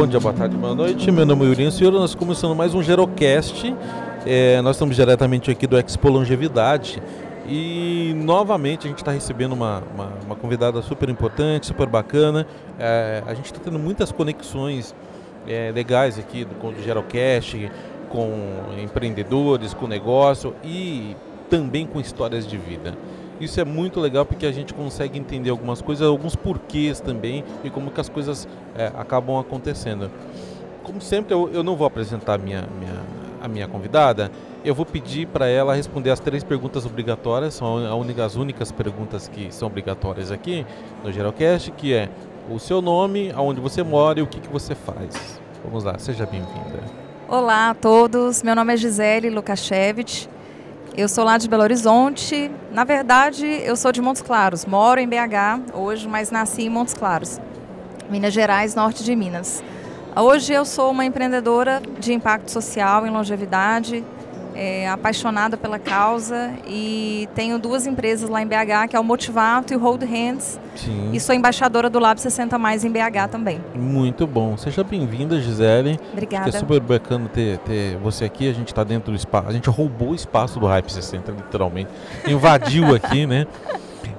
Bom dia, boa tarde, boa noite. Meu nome é Yuri Senhor, nós começando mais um Gerocast. É, nós estamos diretamente aqui do Expo Longevidade e novamente a gente está recebendo uma, uma, uma, convidada super importante, super bacana. É, a gente está tendo muitas conexões é, legais aqui do, do Gerocast, com empreendedores, com negócio e também com histórias de vida. Isso é muito legal porque a gente consegue entender algumas coisas, alguns porquês também e como que as coisas é, acabam acontecendo. Como sempre, eu, eu não vou apresentar a minha, minha, a minha convidada, eu vou pedir para ela responder as três perguntas obrigatórias, são única, as únicas perguntas que são obrigatórias aqui no Geralcast, que é o seu nome, aonde você mora e o que, que você faz. Vamos lá, seja bem-vinda. Olá a todos, meu nome é Gisele Lukashevich, eu sou lá de Belo Horizonte. Na verdade, eu sou de Montes Claros. Moro em BH hoje, mas nasci em Montes Claros, Minas Gerais, norte de Minas. Hoje eu sou uma empreendedora de impacto social em longevidade, é, apaixonada pela causa e tenho duas empresas lá em BH, que é o Motivato e o Hold Hands. Sim. E sou embaixadora do Lab 60 Mais em BH também. Muito bom. Seja bem-vinda, Gisele. Obrigada. é super bacana ter, ter você aqui. A gente está dentro do espaço. A gente roubou o espaço do Hype 60, literalmente. Invadiu aqui, né?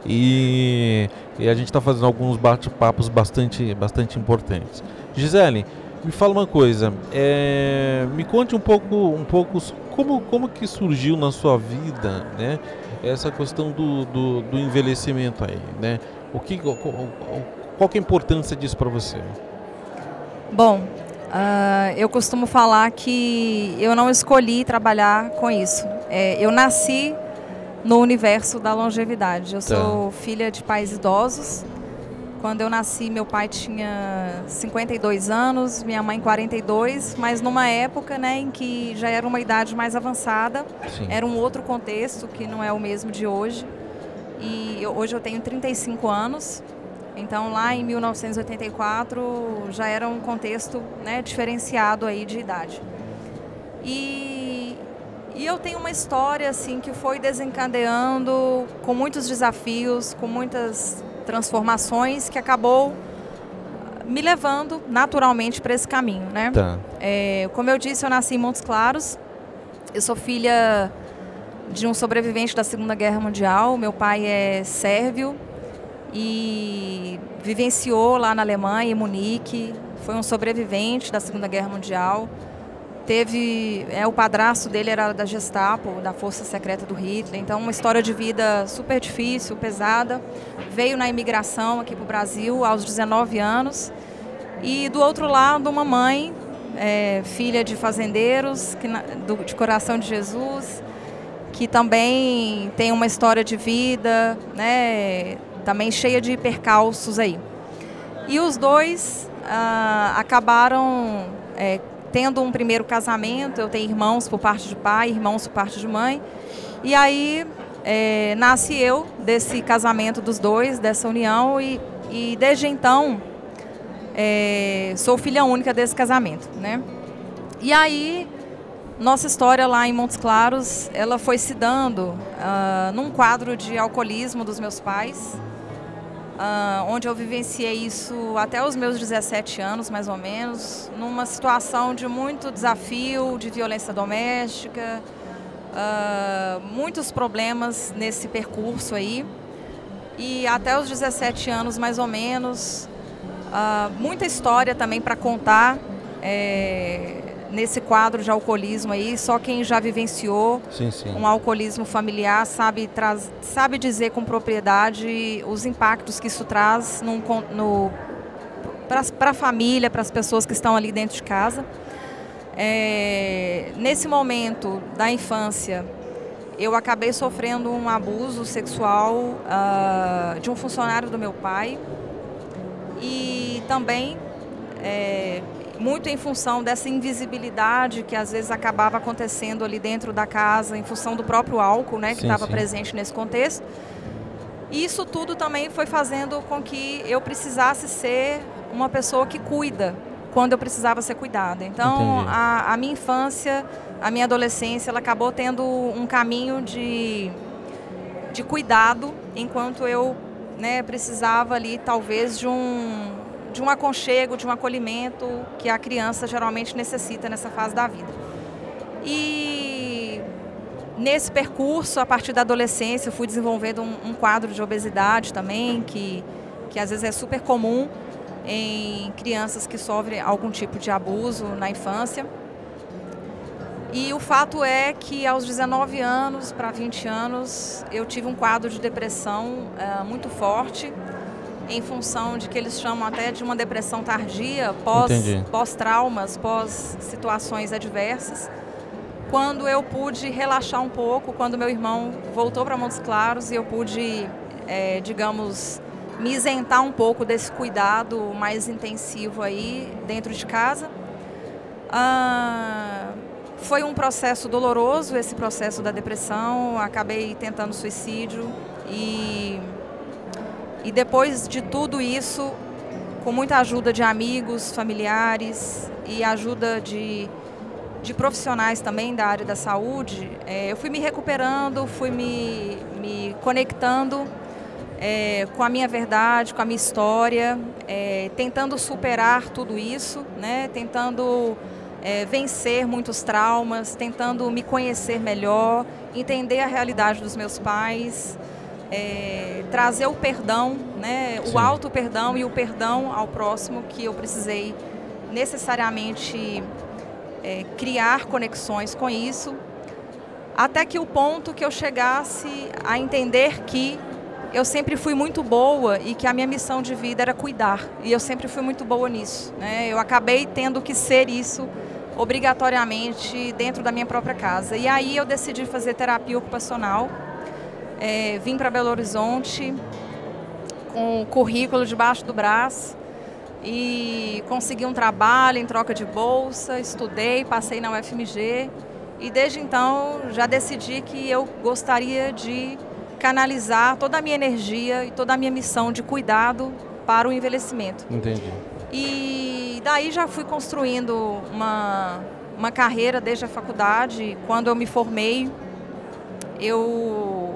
E, e a gente está fazendo alguns bate-papos bastante, bastante importantes. Gisele, me fala uma coisa, é, me conte um pouco, um pouco como, como que surgiu na sua vida, né, essa questão do, do, do envelhecimento aí, né? O que, qual, qual que é a importância disso para você? Bom, uh, eu costumo falar que eu não escolhi trabalhar com isso. É, eu nasci no universo da longevidade. Eu tá. sou filha de pais idosos quando eu nasci, meu pai tinha 52 anos, minha mãe 42, mas numa época né, em que já era uma idade mais avançada, Sim. era um outro contexto que não é o mesmo de hoje. E eu, hoje eu tenho 35 anos, então lá em 1984 já era um contexto né, diferenciado aí de idade. E, e eu tenho uma história assim que foi desencadeando com muitos desafios, com muitas transformações que acabou me levando naturalmente para esse caminho, né? Tá. É, como eu disse, eu nasci em Montes Claros. Eu sou filha de um sobrevivente da Segunda Guerra Mundial. Meu pai é sérvio e vivenciou lá na Alemanha, em Munique. Foi um sobrevivente da Segunda Guerra Mundial teve é o padrasto dele era da Gestapo, da Força Secreta do Hitler, então uma história de vida super difícil, pesada. Veio na imigração aqui para o Brasil aos 19 anos e do outro lado uma mãe, é, filha de fazendeiros, que, do, de Coração de Jesus, que também tem uma história de vida, né, também cheia de percalços aí. E os dois ah, acabaram é, tendo um primeiro casamento, eu tenho irmãos por parte de pai, irmãos por parte de mãe. E aí é, nasce eu desse casamento dos dois, dessa união, e, e desde então é, sou filha única desse casamento, né? E aí nossa história lá em Montes Claros, ela foi se dando uh, num quadro de alcoolismo dos meus pais, uh, onde eu vivenciei isso até os meus 17 anos, mais ou menos, numa situação de muito desafio, de violência doméstica, uh, muitos problemas nesse percurso aí. E até os 17 anos, mais ou menos, uh, muita história também para contar. É, nesse quadro de alcoolismo aí, só quem já vivenciou sim, sim. um alcoolismo familiar sabe, traz, sabe dizer com propriedade os impactos que isso traz para a família, para as pessoas que estão ali dentro de casa. É, nesse momento da infância, eu acabei sofrendo um abuso sexual uh, de um funcionário do meu pai e também é, muito em função dessa invisibilidade que às vezes acabava acontecendo ali dentro da casa, em função do próprio álcool, né, que estava presente nesse contexto. E isso tudo também foi fazendo com que eu precisasse ser uma pessoa que cuida quando eu precisava ser cuidada. Então, a, a, minha infância, a minha adolescência, ela acabou tendo um caminho de, de cuidado, enquanto eu né, precisava ali, talvez, de um de um aconchego, de um acolhimento que a criança geralmente necessita nessa fase da vida. E nesse percurso, a partir da adolescência, eu fui desenvolvendo um, um quadro de obesidade também, que, que às vezes é super comum em crianças que sofrem algum tipo de abuso na infância. E o fato é que aos 19 anos para 20 anos eu tive um quadro de depressão uh, muito forte, em função de que eles chamam até de uma depressão tardia, pós-traumas, pós pós-situações adversas. Quando eu pude relaxar um pouco, quando meu irmão voltou para Montes Claros e eu pude, é, digamos, me isentar um pouco desse cuidado mais intensivo aí dentro de casa. Ah, foi um processo doloroso esse processo da depressão, acabei tentando suicídio e, e depois de tudo isso, com muita ajuda de amigos, familiares e ajuda de, de profissionais também da área da saúde, é, eu fui me recuperando, fui me, me conectando é, com a minha verdade, com a minha história, é, tentando superar tudo isso, né? tentando é, vencer muitos traumas, tentando me conhecer melhor, entender a realidade dos meus pais, é, trazer o perdão, né? o auto perdão e o perdão ao próximo que eu precisei necessariamente é, criar conexões com isso, até que o ponto que eu chegasse a entender que eu sempre fui muito boa e que a minha missão de vida era cuidar. E eu sempre fui muito boa nisso. Né? Eu acabei tendo que ser isso obrigatoriamente dentro da minha própria casa. E aí eu decidi fazer terapia ocupacional. É, vim para Belo Horizonte com o currículo debaixo do braço e consegui um trabalho em troca de bolsa, estudei, passei na UFMG e desde então já decidi que eu gostaria de canalizar toda a minha energia e toda a minha missão de cuidado para o envelhecimento. Entendi. E daí já fui construindo uma, uma carreira desde a faculdade. Quando eu me formei, eu,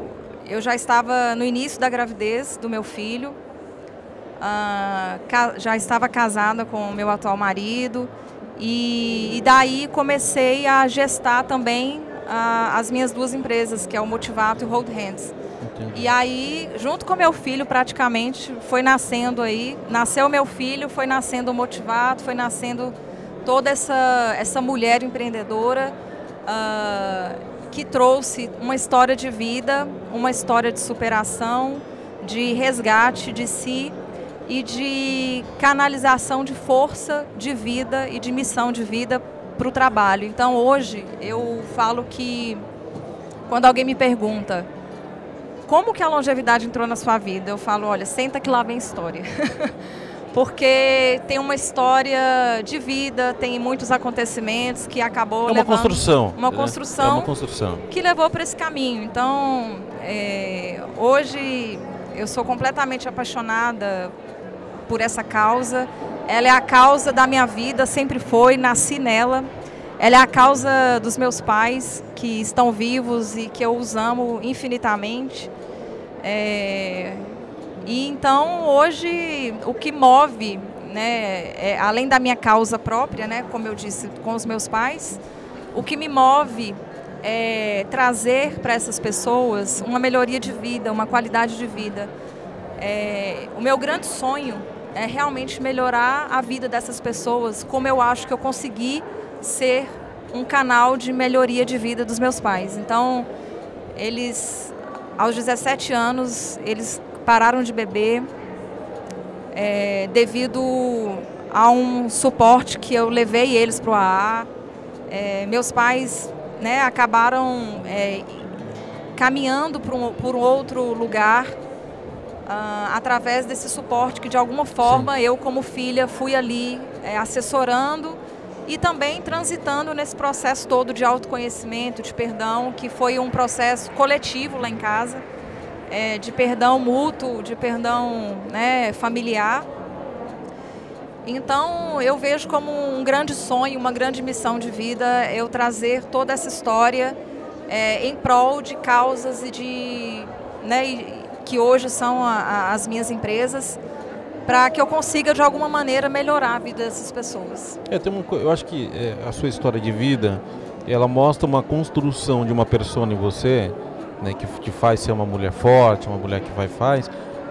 eu já estava no início da gravidez do meu filho, uh, já estava casada com o meu atual marido. E, e daí comecei a gestar também uh, as minhas duas empresas, que é o Motivato e o Hold Hands. Entendi. E aí, junto com meu filho, praticamente, foi nascendo aí, nasceu meu filho, foi nascendo o Motivato, foi nascendo toda essa, essa mulher empreendedora uh, que trouxe uma história de vida, uma história de superação, de resgate de si e de canalização de força de vida e de missão de vida para o trabalho. Então hoje eu falo que quando alguém me pergunta como que a longevidade entrou na sua vida, eu falo, olha, senta que lá vem história. Porque tem uma história de vida, tem muitos acontecimentos que acabou é uma construção, uma né? construção, é uma construção que levou para esse caminho. Então, é, hoje eu sou completamente apaixonada por essa causa. Ela é a causa da minha vida, sempre foi, nasci nela. Ela é a causa dos meus pais, que estão vivos e que eu os amo infinitamente. É... E então, hoje, o que move, né, é, além da minha causa própria, né, como eu disse, com os meus pais, o que me move é trazer para essas pessoas uma melhoria de vida, uma qualidade de vida. É, o meu grande sonho é realmente melhorar a vida dessas pessoas, como eu acho que eu consegui ser um canal de melhoria de vida dos meus pais. Então, eles, aos 17 anos, eles pararam de beber é, devido a um suporte que eu levei eles para o AA. É, meus pais né, acabaram é, caminhando por um, por um outro lugar Uh, através desse suporte que de alguma forma Sim. eu como filha fui ali é, assessorando e também transitando nesse processo todo de autoconhecimento, de perdão, que foi um processo coletivo lá em casa, é, de perdão mútuo, de perdão né, familiar. Então eu vejo como um grande sonho, uma grande missão de vida eu trazer toda essa história é, em prol de causas e de né, que hoje são a, a, as minhas empresas, para que eu consiga de alguma maneira melhorar a vida dessas pessoas. É, tem eu acho que é, a sua história de vida, ela mostra uma construção de uma pessoa em você, né, que te faz ser uma mulher forte, uma mulher que vai faz,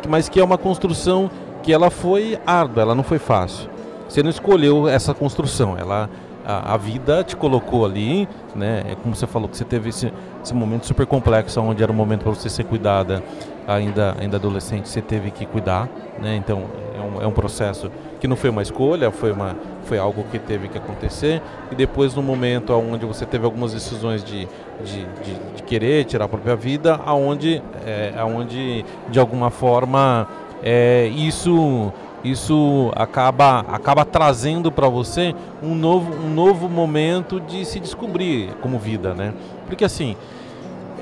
mas que é uma construção que ela foi árdua, ela não foi fácil. Você não escolheu essa construção, ela a, a, vida te colocou ali, né? É como você falou que você teve esse, esse momento super complexo, onde era o momento para você ser cuidada, ainda ainda adolescente, você teve que cuidar, né? Então é um, é um processo que não foi uma escolha, foi uma foi algo que teve que acontecer e depois no momento onde você teve algumas decisões de, de, de, de querer tirar a própria vida, aonde é, aonde de alguma forma é, isso isso acaba, acaba trazendo para você um novo, um novo momento de se descobrir como vida, né? Porque assim,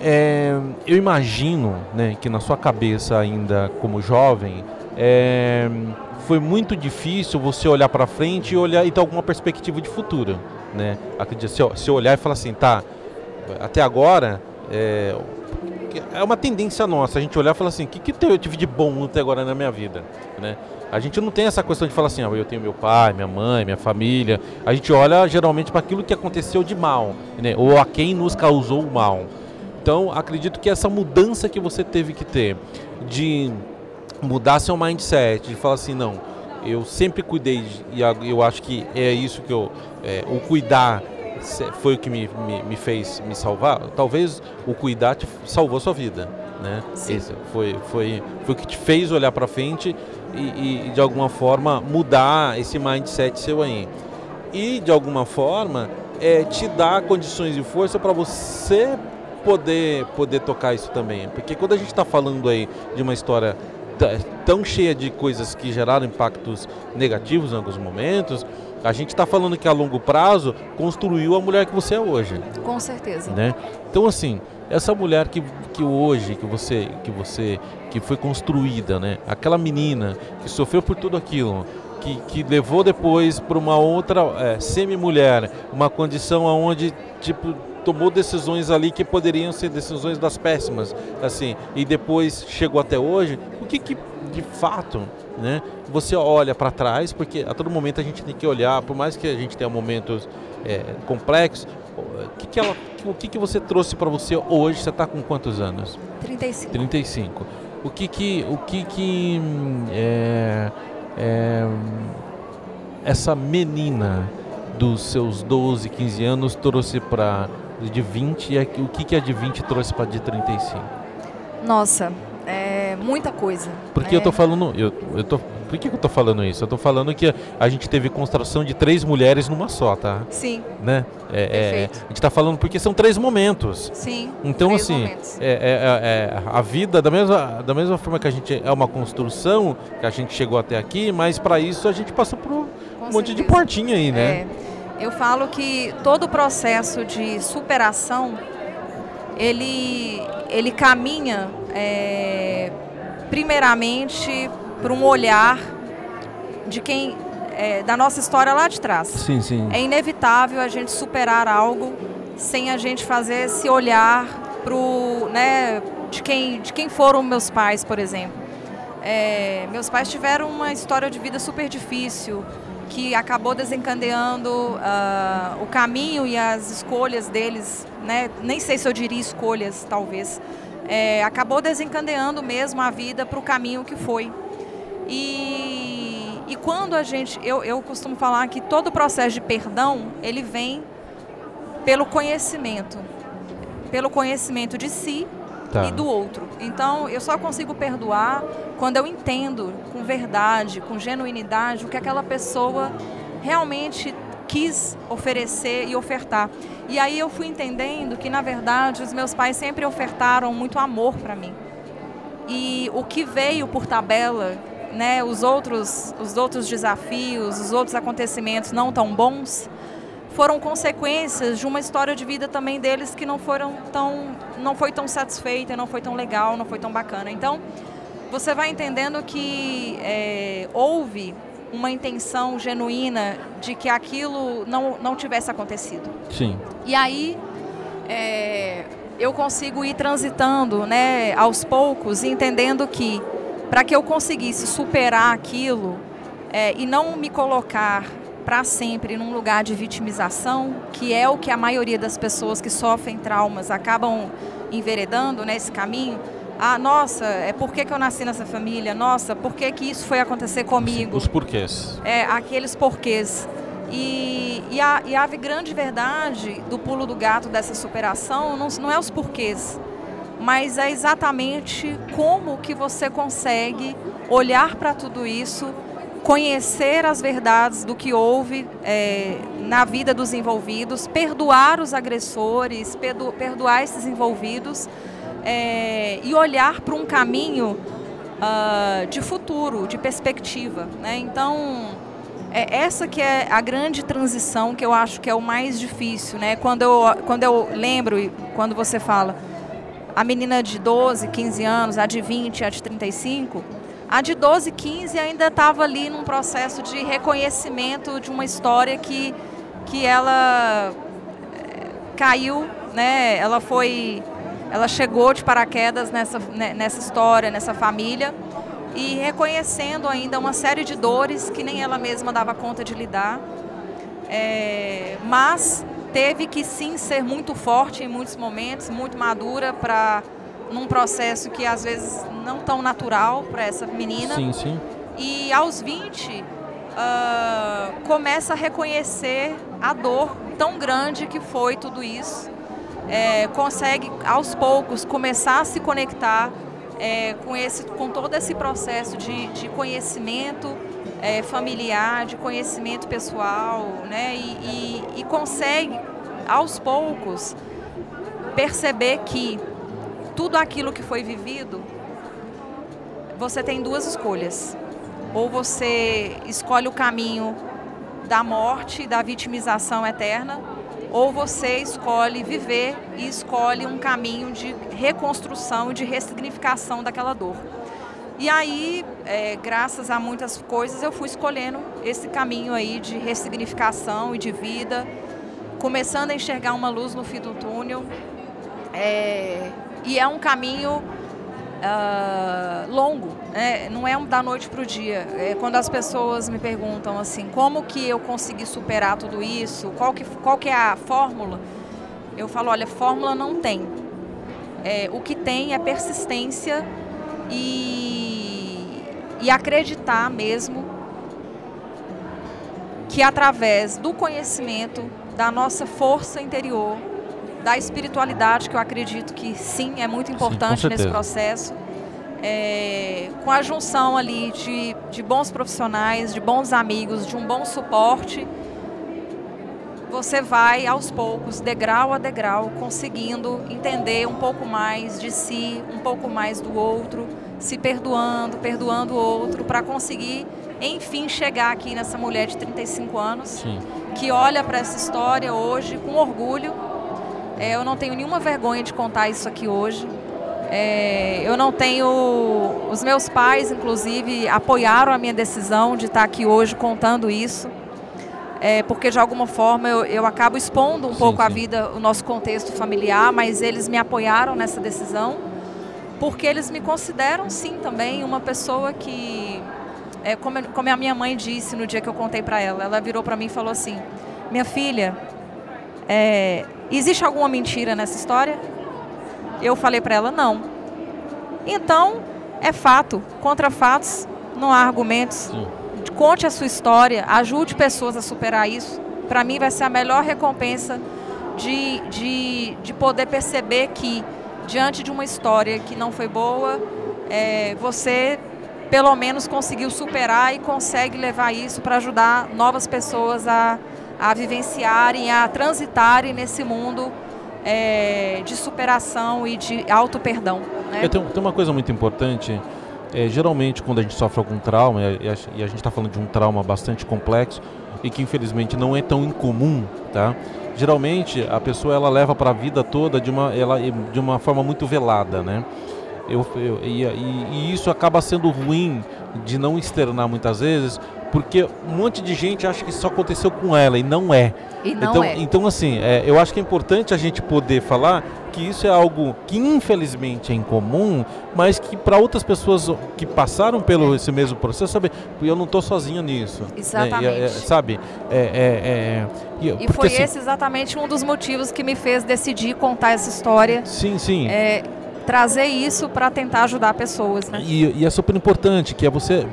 é, eu imagino né, que na sua cabeça ainda como jovem é, foi muito difícil você olhar para frente e olhar e ter alguma perspectiva de futuro, né? Se, se olhar e falar assim, tá, até agora é, é uma tendência nossa a gente olhar e falar assim, o que, que eu tive de bom até agora na minha vida, né? A gente não tem essa questão de falar assim, ah, eu tenho meu pai, minha mãe, minha família. A gente olha geralmente para aquilo que aconteceu de mal, né? ou a quem nos causou o mal. Então, acredito que essa mudança que você teve que ter de mudar seu mindset, de falar assim, não, eu sempre cuidei e eu acho que é isso que eu, é, o cuidar foi o que me, me, me, fez me salvar. Talvez o cuidar te salvou a sua vida, né? Esse foi, foi, foi o que te fez olhar para frente e, e, de alguma forma mudar esse mindset seu aí. E de alguma forma é, te dar condições e força para você poder, poder tocar isso também. Porque quando a gente está falando aí de uma história tão cheia de coisas que geraram impactos negativos em alguns momentos, a gente está falando que a longo prazo construiu a mulher que você é hoje. Com certeza. Né? Então assim, essa mulher que, que hoje que você que você que foi construída, né? Aquela menina que sofreu por tudo aquilo, que, que levou depois para uma outra é, semi-mulher, uma condição aonde tipo tomou decisões ali que poderiam ser decisões das péssimas, assim, e depois chegou até hoje. O que, que de fato, né? Você olha para trás, porque a todo momento a gente tem que olhar, por mais que a gente tenha momentos é, complexos, o que, que, ela, o que, que você trouxe para você hoje? Você está com quantos anos? 35. 35. O que que, o que, que é, é, essa menina dos seus 12, 15 anos trouxe para de 20 e o que, que a de 20 trouxe para de 35? Nossa, é muita coisa. Porque é. eu tô falando, eu, eu tô por que, que eu estou falando isso? Eu estou falando que a gente teve construção de três mulheres numa só, tá? Sim. Né? É, é, a gente está falando porque são três momentos. Sim. Então, assim, é, é, é, é, a vida, da mesma, da mesma forma que a gente é uma construção, que a gente chegou até aqui, mas para isso a gente passou por um Com monte certeza. de portinha aí, né? Eu falo que todo o processo de superação, ele, ele caminha primeiramente para um olhar de quem é, da nossa história lá de trás. Sim, sim. É inevitável a gente superar algo sem a gente fazer esse olhar pro, né, de quem de quem foram meus pais, por exemplo. É, meus pais tiveram uma história de vida super difícil que acabou desencadeando uh, o caminho e as escolhas deles, né? Nem sei se eu diria escolhas, talvez. É, acabou desencadeando mesmo a vida para o caminho que foi. E, e quando a gente, eu, eu costumo falar que todo o processo de perdão, ele vem pelo conhecimento. Pelo conhecimento de si tá. e do outro. Então, eu só consigo perdoar quando eu entendo com verdade, com genuinidade, o que aquela pessoa realmente quis oferecer e ofertar. E aí eu fui entendendo que, na verdade, os meus pais sempre ofertaram muito amor para mim. E o que veio por tabela né, os, outros, os outros desafios, os outros acontecimentos não tão bons, foram consequências de uma história de vida também deles que não foram tão não foi tão satisfeita, não foi tão legal, não foi tão bacana. Então você vai entendendo que é, houve uma intenção genuína de que aquilo não, não tivesse acontecido. Sim. E aí é, eu consigo ir transitando, né, aos poucos, entendendo que para que eu conseguisse superar aquilo é, e não me colocar para sempre num lugar de vitimização, que é o que a maioria das pessoas que sofrem traumas acabam enveredando nesse né, caminho. Ah, nossa, é por que, que eu nasci nessa família? Nossa, por que, que isso foi acontecer comigo? Os porquês. É, aqueles porquês. E, e, a, e a grande verdade do pulo do gato dessa superação não, não é os porquês, mas é exatamente como que você consegue olhar para tudo isso conhecer as verdades do que houve é, na vida dos envolvidos, perdoar os agressores, perdo, perdoar esses envolvidos é, e olhar para um caminho uh, de futuro, de perspectiva. Né? Então, é essa que é a grande transição que eu acho que é o mais difícil. Né? Quando, eu, quando eu lembro, quando você fala, a menina de 12, 15 anos, a de 20, a de 35 a de 12, 15 ainda estava ali num processo de reconhecimento de uma história que, que ela eh, caiu, né? Ela foi, ela chegou de paraquedas nessa, né, nessa história, nessa família e reconhecendo ainda uma série de dores que nem ela mesma dava conta de lidar. É, mas teve que sim ser muito forte em muitos momentos, muito madura para num processo que às vezes não tão natural para essa menina. Sim, sim. E aos 20 uh, ah, começa a reconhecer a dor tão grande que foi tudo isso. É, consegue aos poucos começar a se conectar é, com, esse, com todo esse processo de, de conhecimento é, familiar, de conhecimento pessoal, né? E, e, e consegue aos poucos perceber que tudo aquilo que foi vivido, você tem duas escolhas. Ou você escolhe o caminho da morte, da vitimização eterna, ou você escolhe viver e escolhe um caminho de reconstrução de ressignificação daquela dor. E aí, é, graças a muitas coisas, eu fui escolhendo esse caminho aí de ressignificação e de vida, começando a enxergar uma luz no fim do túnel. É, e é um caminho uh, longo, né? não é da noite para o dia. É quando as pessoas me perguntam assim, como que eu consegui superar tudo isso, qual que, qual que é a fórmula, eu falo, olha, fórmula não tem. É, o que tem é persistência e, e acreditar mesmo que através do conhecimento, da nossa força interior, da espiritualidade, que eu acredito que sim, é muito importante sim, nesse processo. É, com a junção ali de, de bons profissionais, de bons amigos, de um bom suporte, você vai aos poucos, degrau a degrau, conseguindo entender um pouco mais de si, um pouco mais do outro, se perdoando, perdoando o outro, para conseguir, enfim, chegar aqui nessa mulher de 35 anos, Sim. que olha para essa história hoje com orgulho é, eu não tenho nenhuma vergonha de contar isso aqui hoje. É, eu não tenho. Os meus pais, inclusive, apoiaram a minha decisão de estar aqui hoje contando isso. É, porque de alguma forma eu, eu acabo expondo um sim, pouco sim. a vida, o nosso contexto familiar, mas eles me apoiaram nessa decisão, porque eles me consideram sim também uma pessoa que, é, como, como a minha mãe disse no dia que eu contei para ela, ela virou para mim e falou assim: minha filha, é, existe alguma mentira nessa história? Eu falei para ela, não. Então, é fato. Contra fatos, não há argumentos. Sim. Conte a sua história, ajude pessoas a superar isso. Para mim, vai ser a melhor recompensa de, de, de poder perceber que, diante de uma história que não foi boa, é, você pelo menos conseguiu superar e consegue levar isso para ajudar novas pessoas a a vivenciarem, a transitarem nesse mundo é, de superação e de auto-perdão. Né? Tem, tem, uma coisa muito importante. É, geralmente, quando a gente sofre algum trauma, e a, e a gente está falando de um trauma bastante complexo e que infelizmente não é tão incomum, tá? Geralmente a pessoa ela leva para a vida toda de uma, ela, de uma forma muito velada, né? Eu, eu e, e, e, isso acaba sendo ruim de não externar muitas vezes porque um monte de gente acha que isso aconteceu com ela e não é. E não então, é. então, assim, é, eu acho que é importante a gente poder falar que isso é algo que infelizmente é incomum, mas que para outras pessoas que passaram pelo esse mesmo processo, sabe, eu não estou sozinha nisso. Exatamente. Né? E, é, sabe? É, é, e, e porque, foi assim, esse exatamente um dos motivos que me fez decidir contar essa história. Sim, sim. Trazer isso para tentar ajudar pessoas. Né? E, e, é super importante que é você,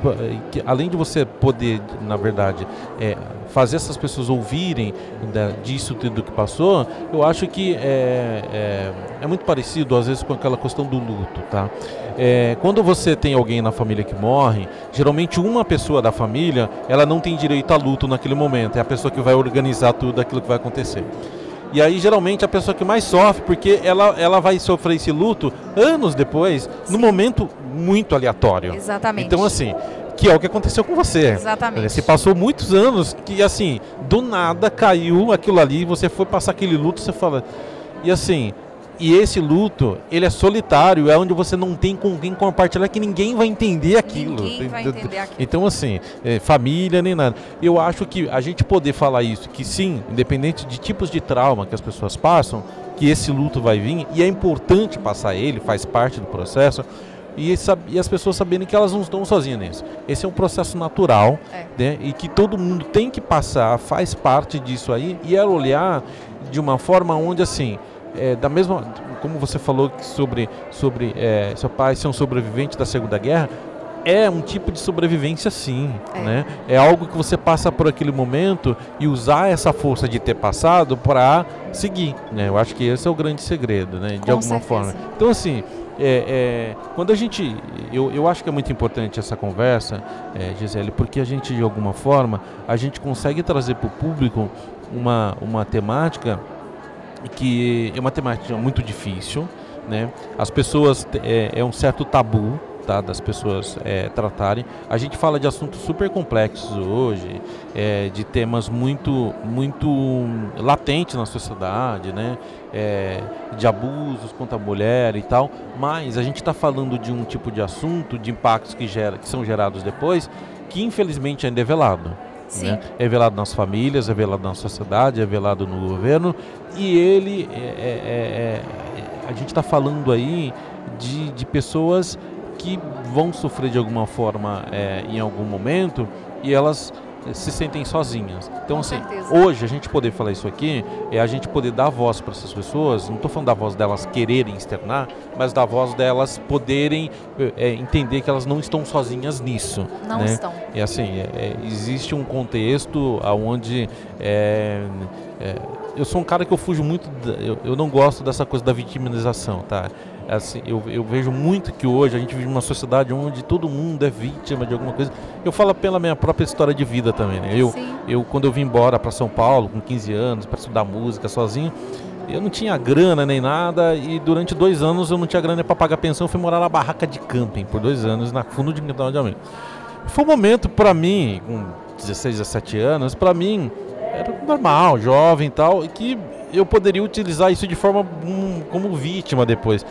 que além de você poder, na verdade, é, fazer essas pessoas ouvirem da, disso tudo que passou, eu acho que é, é, é, muito parecido às vezes com aquela questão do luto, tá? É, quando você tem alguém na família que morre, geralmente uma pessoa da família, ela não tem direito a luto naquele momento, é a pessoa que vai organizar tudo aquilo que vai acontecer. E aí, geralmente, a pessoa que mais sofre, porque ela, ela vai sofrer esse luto anos depois, Sim. num momento muito aleatório. Exatamente. Então, assim, que é o que aconteceu com você. Exatamente. Você passou muitos anos que, assim, do nada caiu aquilo ali, você foi passar aquele luto, você fala. E assim, e esse luto, ele é solitário, é onde você não tem com quem compartilhar, que ninguém vai entender aquilo. Ninguém vai entender aquilo. Então, assim, é, família nem nada. Eu acho que a gente poder falar isso, que sim, independente de tipos de trauma que as pessoas passam, que esse luto vai vir, e é importante passar ele, faz parte do processo, e, e, as pessoas saberem que elas não estão sozinhas nisso. Esse é um processo natural é. né, e que todo mundo tem que passar, faz parte disso aí, e é olhar de uma forma onde, assim, é, da mesma como você falou sobre sobre é, seu pai ser um sobrevivente da Segunda Guerra é um tipo de sobrevivência sim, é. né? É algo que você passa por aquele momento e usar essa força de ter passado para seguir, né? Eu acho que esse é o grande segredo, né? De Com alguma certeza. forma. Então assim, é, é, quando a gente, eu, eu acho que é muito importante essa conversa, é, Gisele, porque a gente de alguma forma a gente consegue trazer para o público uma uma temática que é uma temática muito difícil, né? As pessoas é, é um certo tabu tá, das pessoas é, tratarem. A gente fala de assuntos super complexos hoje, é, de temas muito muito latentes na sociedade, né? É, de abusos contra a mulher e tal. Mas a gente está falando de um tipo de assunto, de impactos que, gera, que são gerados depois, que infelizmente ainda é velado. Né? É velado nas famílias, é velado na sociedade, é velado no governo e ele é, é, é, é a gente está falando aí de, de pessoas que vão sofrer de alguma forma é, em algum momento e elas se sentem sozinhas. Então, assim, hoje a gente poder falar isso aqui é a gente poder dar voz para essas pessoas. Não estou falando da voz delas quererem externar, mas da voz delas poderem é, entender que elas não estão sozinhas nisso. Não né? estão. E assim, é, é existe um contexto onde é, é, eu sou um cara que eu fujo muito, eu, eu não gosto dessa coisa da vitimização, tá? Assim, eu, eu, vejo muito que hoje a gente vive numa sociedade onde todo mundo é vítima de alguma coisa. Eu falo pela minha própria história de vida também, né? Eu, eu quando eu vim embora para São Paulo com 15 anos para estudar música sozinho, eu não tinha grana nem nada e durante dois anos eu não tinha grana para pagar pensão. Eu fui morar na barraca de camping por dois anos na fundo de quintal de amigo. Foi um momento para mim, com 16, 17 anos, para mim era normal, jovem e tal, e que eu poderia utilizar isso de forma um, como vítima depois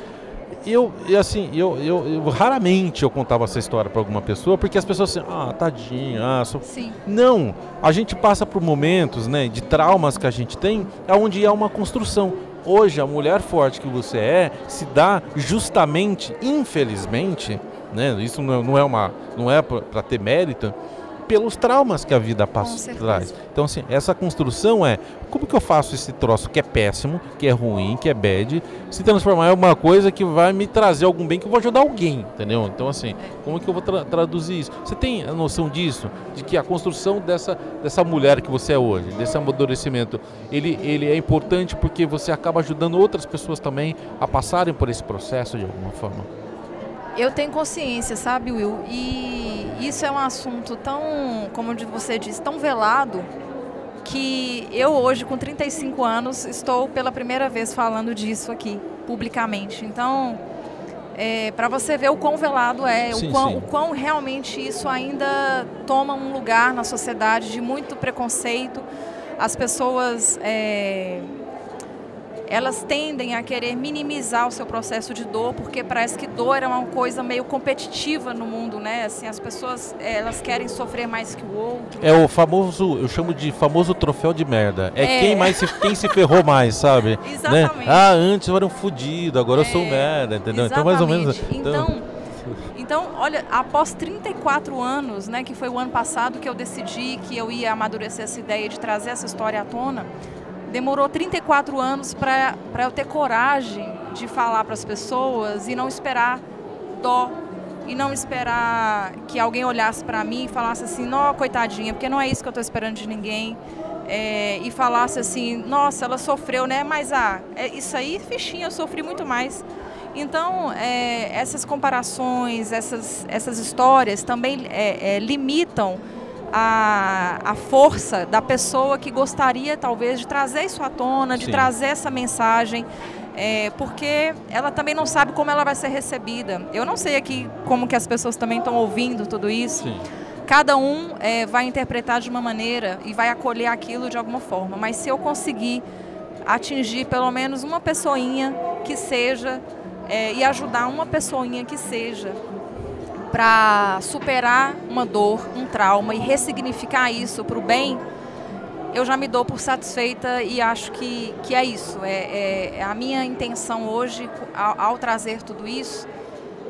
eu, assim, eu, eu, eu, raramente eu contava essa história para alguma pessoa, porque as pessoas assim, ah, tadinho, ah, sou... Sim. Não, a gente passa por momentos, né, de traumas que a gente tem, onde há uma construção. Hoje, a mulher forte que você é se dá justamente, infelizmente, né, isso não é, uma, não é para ter mérito, pelos traumas que a vida passa, traz. Então, assim, essa construção é como que eu faço esse troço que é péssimo, que é ruim, que é bad, se transformar em alguma coisa que vai me trazer algum bem, que eu vou ajudar alguém, entendeu? Então, assim, como que eu vou tra traduzir isso? Você tem a noção disso? De que a construção dessa, dessa mulher que você é hoje, desse amadurecimento, ele, ele é importante porque você acaba ajudando outras pessoas também a passarem por esse processo de alguma forma? Eu tenho consciência, sabe, Will? E isso é um assunto tão, como você disse, tão velado que eu hoje, com 35 anos, estou pela primeira vez falando disso aqui, publicamente. Então, é, para você ver o quão velado é, sim, o, quão, o, quão, realmente isso ainda toma um lugar na sociedade de muito preconceito. As pessoas é, elas tendem a querer minimizar o seu processo de dor, porque parece que dor é uma coisa meio competitiva no mundo, né? Assim, as pessoas elas querem sofrer mais que o outro. É o famoso, eu chamo de famoso troféu de merda. É, é. quem mais se, quem se ferrou mais, sabe? Né? Exatamente. Né? Ah, antes eu era um fudido, agora é. eu sou é, merda, entendeu? Exatamente. Então mais ou menos. Então, então, então, olha, após 34 anos, né, que foi o ano passado que eu decidi que eu ia amadurecer essa ideia de trazer essa história à tona, demorou 34 anos para eu ter coragem de falar para as pessoas e não esperar dó e não esperar que alguém olhasse para mim e falasse assim, não, coitadinha, porque não é isso que eu estou esperando de ninguém. É, e falasse assim, nossa, ela sofreu, né? Mas ah, é, isso aí, fichinha, eu sofri muito mais. Então, é, essas comparações, essas, essas histórias também é, limitam a, a força da pessoa que gostaria, talvez, de trazer isso à tona, de Sim. trazer essa mensagem. É, porque ela também não sabe como ela vai ser recebida. Eu não sei aqui como que as pessoas também estão ouvindo tudo isso. Sim. Cada um é, vai interpretar de uma maneira e vai acolher aquilo de alguma forma. Mas se eu conseguir atingir pelo menos uma pessoinha que seja é, e ajudar uma pessoinha que seja para superar uma dor, um trauma e ressignificar isso para o bem, eu já me dou por satisfeita e acho que, que é isso. É, é, é a minha intenção hoje, ao, ao trazer tudo isso,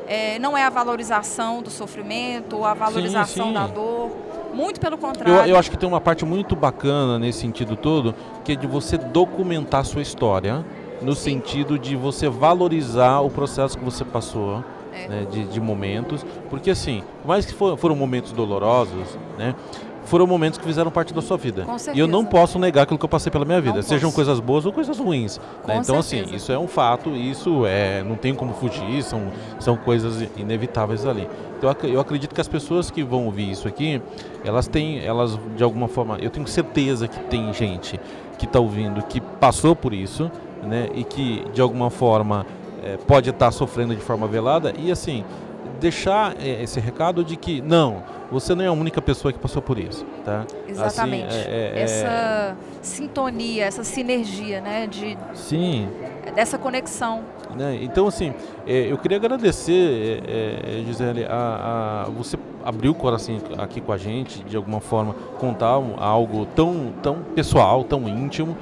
é, não é a valorização do sofrimento ou a valorização sim, sim. da dor. Muito pelo contrário. Eu, eu, acho que tem uma parte muito bacana nesse sentido todo, que é de você documentar a sua história, no sim. sentido de você valorizar o processo que você passou é. né, de, de, momentos, porque assim, mais que for, foram momentos dolorosos, né, foram momentos que fizeram parte da sua vida. E eu não posso negar aquilo que eu passei pela minha vida, não sejam posso. coisas boas ou coisas ruins. Né? Então, assim, certeza. assim, isso é um fato, isso é, não tem como fugir, são, são coisas inevitáveis ali. Então, eu acredito que as pessoas que vão ouvir isso aqui, elas têm, elas de alguma forma, eu tenho certeza que tem gente que está ouvindo que passou por isso, né, e que de alguma forma é, pode estar sofrendo de forma velada e assim deixar é, esse recado de que não, você não é a única pessoa que passou por isso, tá? Exatamente. Assim, é, é, essa sintonia, essa sinergia, né, de sim, dessa conexão. Né? Então assim, é, eu queria agradecer, é, Gisele, a, a, você abriu o coração aqui com a gente, de alguma forma contar algo tão tão pessoal, tão íntimo.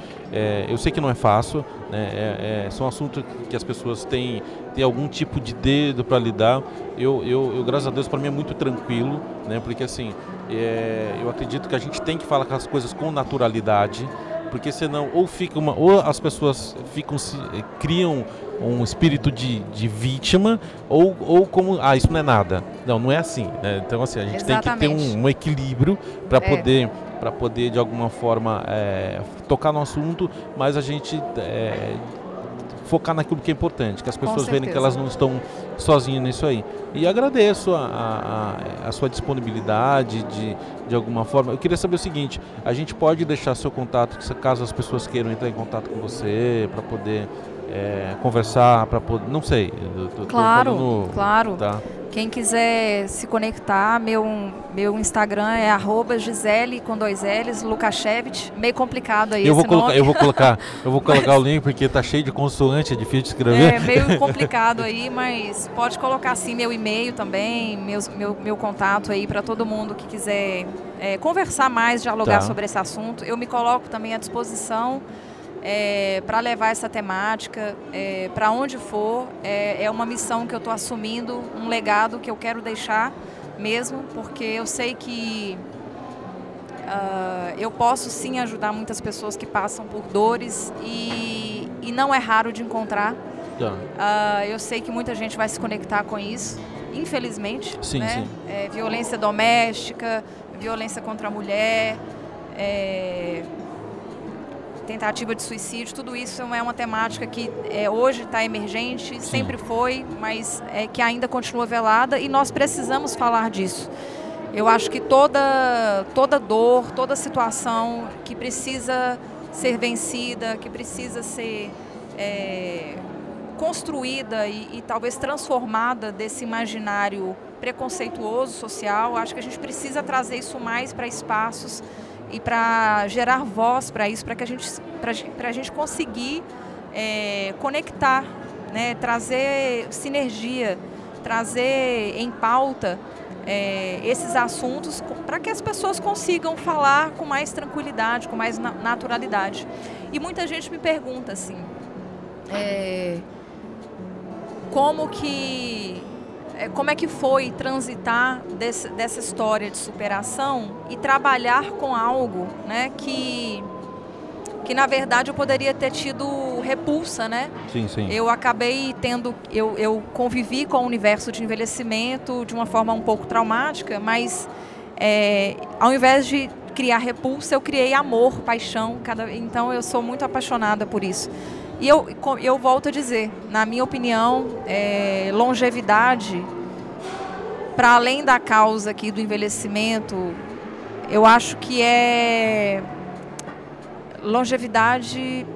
eu sei que não é fácil? É, é, são assuntos que as pessoas têm, têm algum tipo de dedo para lidar. Eu, eu, eu, graças a Deus, para mim é muito tranquilo, né? porque assim, é, eu acredito que a gente tem que falar com as coisas com naturalidade, porque senão ou fica uma, ou as pessoas ficam se, criam um espírito de, de vítima ou, ou como ah isso não é nada não não é assim né? então assim a gente Exatamente. tem que ter um, um equilíbrio para é. poder para poder de alguma forma é, tocar no assunto, mas a gente é, focar naquilo que é importante, que as pessoas verem que elas não estão sozinhas nisso aí. E agradeço a, a, a, sua disponibilidade de, de alguma forma. Eu queria saber o seguinte: a gente pode deixar seu contato, caso as pessoas queiram entrar em contato com você, para poder é, conversar, para poder. Não sei. Tô, claro, tô claro. Tá? Quem quiser se conectar, meu, meu Instagram é arroba Gisele com dois L's, Lukashevich. Meio complicado aí eu vou colocar, Eu vou colocar, eu vou colocar mas... o link porque tá cheio de consoante, é difícil de escrever. É meio complicado aí, mas pode colocar assim meu e-mail também, meus, meu, meu contato aí para todo mundo que quiser é, conversar mais, dialogar tá. sobre esse assunto. Eu me coloco também à disposição é, para levar essa temática é, para onde for. É, é, uma missão que eu estou assumindo, um legado que eu quero deixar mesmo, porque eu sei que uh, eu posso sim ajudar muitas pessoas que passam por dores e, e não é raro de encontrar. Uh, eu sei que muita gente vai se conectar com isso, infelizmente. Sim, né? sim. É, violência doméstica, violência contra a mulher. É, tentativa de suicídio, tudo isso é uma temática que é, hoje está emergente, Sim. sempre foi, mas é, que ainda continua velada e nós precisamos falar disso. Eu acho que toda, toda dor, toda situação que precisa ser vencida, que precisa ser é, construída e, e, talvez transformada desse imaginário preconceituoso social, acho que a gente precisa trazer isso mais para espaços e para gerar voz para isso, para que a gente, para a gente conseguir é, conectar, né, trazer sinergia, trazer em pauta é, esses assuntos para que as pessoas consigam falar com mais tranquilidade, com mais na naturalidade. E muita gente me pergunta assim, é, como que como é que foi transitar desse, dessa história de superação e trabalhar com algo né, que que na verdade eu poderia ter tido repulsa, né? Sim, sim. Eu acabei tendo, eu, eu convivi com o universo de envelhecimento de uma forma um pouco traumática, mas é, ao invés de criar repulsa, eu criei amor, paixão. Cada, então eu sou muito apaixonada por isso. E eu, eu volto a dizer, na minha opinião, é, longevidade, para além da causa aqui do envelhecimento, eu acho que é longevidade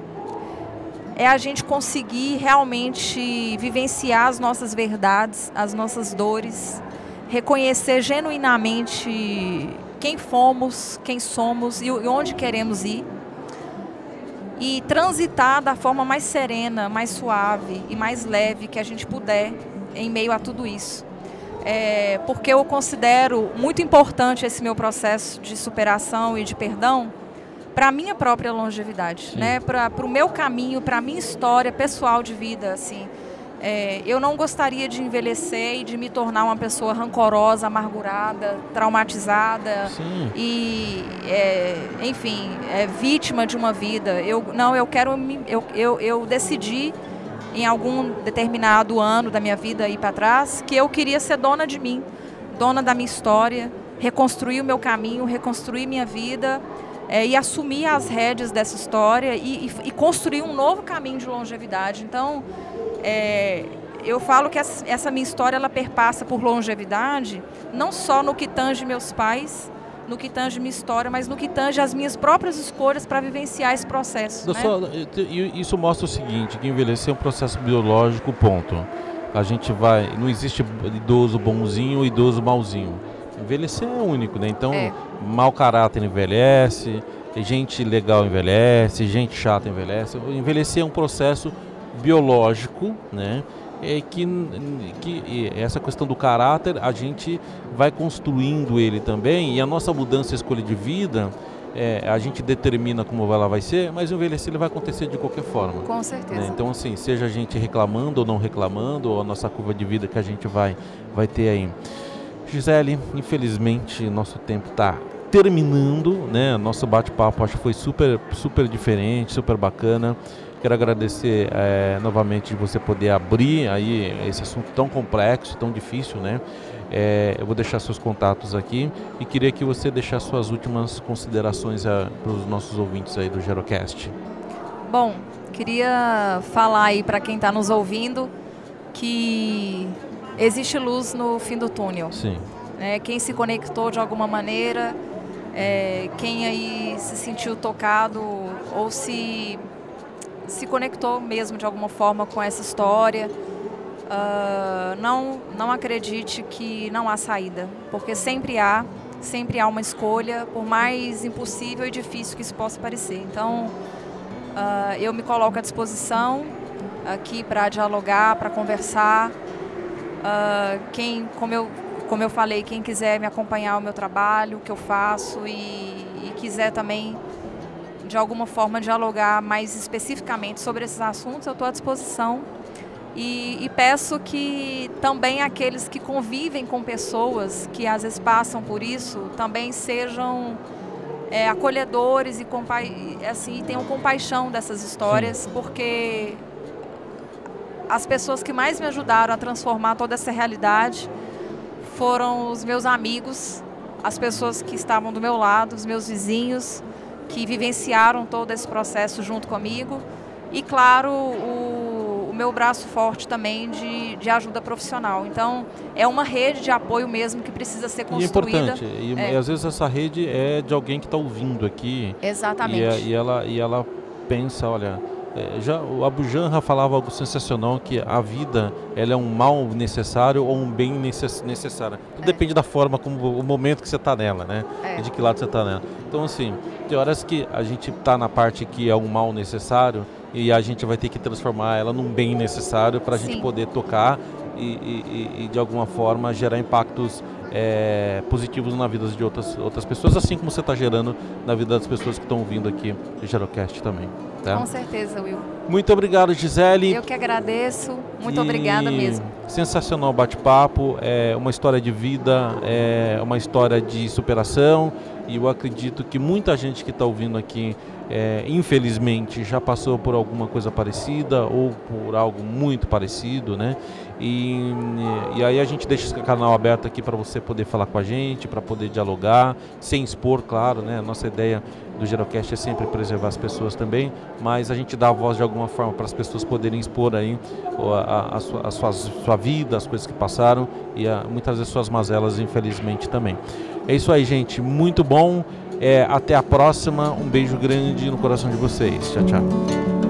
é a gente conseguir realmente vivenciar as nossas verdades, as nossas dores, reconhecer genuinamente quem fomos, quem somos e onde queremos ir. E transitar da forma mais serena, mais suave e mais leve que a gente puder em meio a tudo isso. É, porque eu considero muito importante esse meu processo de superação e de perdão para a minha própria longevidade, Sim. né? para o meu caminho, para a minha história pessoal de vida. Assim. É, eu não gostaria de envelhecer e de me tornar uma pessoa rancorosa, amargurada, traumatizada Sim. e, é, enfim, é, vítima de uma vida. Eu, não, eu quero, eu, eu, eu decidi em algum determinado ano da minha vida aí para trás que eu queria ser dona de mim, dona da minha história, reconstruir o meu caminho, reconstruir minha vida é, e assumir as rédeas dessa história e, e, e, construir um novo caminho de longevidade. Então, é, eu falo que essa, minha história ela perpassa por longevidade, não só no que tange meus pais, no que tange minha história, mas no que tange as minhas próprias escolhas para vivenciar esse processo. Né? Só, isso mostra o seguinte, que envelhecer é um processo biológico, ponto. A gente vai, não existe idoso bonzinho idoso malzinho envelhecer é único, né? Então, é. mau caráter envelhece, gente legal envelhece, gente chata envelhece. Envelhecer é um processo biológico, né? É que, que essa questão do caráter a gente vai construindo ele também e a nossa mudança, escolha de vida, é, a gente determina como ela vai ser, mas o envelhecer ele vai acontecer de qualquer forma. Com certeza. Né? Então, assim, seja a gente reclamando ou não reclamando, ou a nossa curva de vida que a gente vai, vai ter aí. Gisele, infelizmente nosso tempo está terminando, né? Nosso bate-papo acho que foi super, super diferente, super bacana. Quero agradecer é, novamente de você poder abrir aí esse assunto tão complexo, tão difícil, né? É, eu vou deixar seus contatos aqui e queria que você deixasse suas últimas considerações é, para os nossos ouvintes aí do Gerocast. Bom, queria falar aí para quem está nos ouvindo que existe luz no fim do túnel. Sim. É, quem se conectou de alguma maneira, é, quem aí se sentiu tocado ou se se conectou mesmo de alguma forma com essa história, uh, não não acredite que não há saída, porque sempre há, sempre há uma escolha, por mais impossível e difícil que isso possa parecer. Então, uh, eu me coloco à disposição aqui para dialogar, para conversar. Uh, quem, como eu, como eu falei, quem quiser me acompanhar o meu trabalho, o que eu faço e, e quiser também de alguma forma dialogar mais especificamente sobre esses assuntos, eu estou à disposição. E, e, peço que também aqueles que convivem com pessoas que às vezes passam por isso também sejam é, acolhedores e assim, tenham compaixão dessas histórias, Sim. porque as pessoas que mais me ajudaram a transformar toda essa realidade foram os meus amigos, as pessoas que estavam do meu lado, os meus vizinhos, que vivenciaram todo esse processo junto comigo. E, claro, o, o meu braço forte também de, de, ajuda profissional. Então, é uma rede de apoio mesmo que precisa ser construída. E é importante. E, é. às vezes essa rede é de alguém que está ouvindo aqui. Exatamente. E, é, e, ela, e ela pensa, olha, é, já o Abu Janra falava algo sensacional que a vida ela é um mal necessário ou um bem necess, necessário. Tudo é. depende da forma como o momento que você está nela, né? É. de que lado você está nela. Então assim, tem horas que a gente está na parte que é um mal necessário e a gente vai ter que transformar ela num bem necessário para a gente poder tocar e, e, e, de alguma forma gerar impactos é, positivos na vida de outras, outras pessoas, assim como você está gerando na vida das pessoas que estão ouvindo aqui o Gerocast também. Tá? Com certeza, Will. Muito obrigado, Gisele. Eu que agradeço. Muito e... obrigada mesmo. Sensacional bate-papo. É uma história de vida, é uma história de superação. E eu acredito que muita gente que está ouvindo aqui é, infelizmente já passou por alguma coisa parecida ou por algo muito parecido, né? E, e aí a gente deixa esse canal aberto aqui para você poder falar com a gente, para poder dialogar, sem expor, claro, né? Nossa ideia do Gerocast é sempre preservar as pessoas também, mas a gente dá a voz de alguma forma para as pessoas poderem expor aí a, a, sua, a sua, sua, vida, as coisas que passaram e a, muitas vezes suas mazelas, infelizmente, também. É isso aí, gente. Muito bom. É, até a próxima. Um beijo grande no coração de vocês. Tchau, tchau.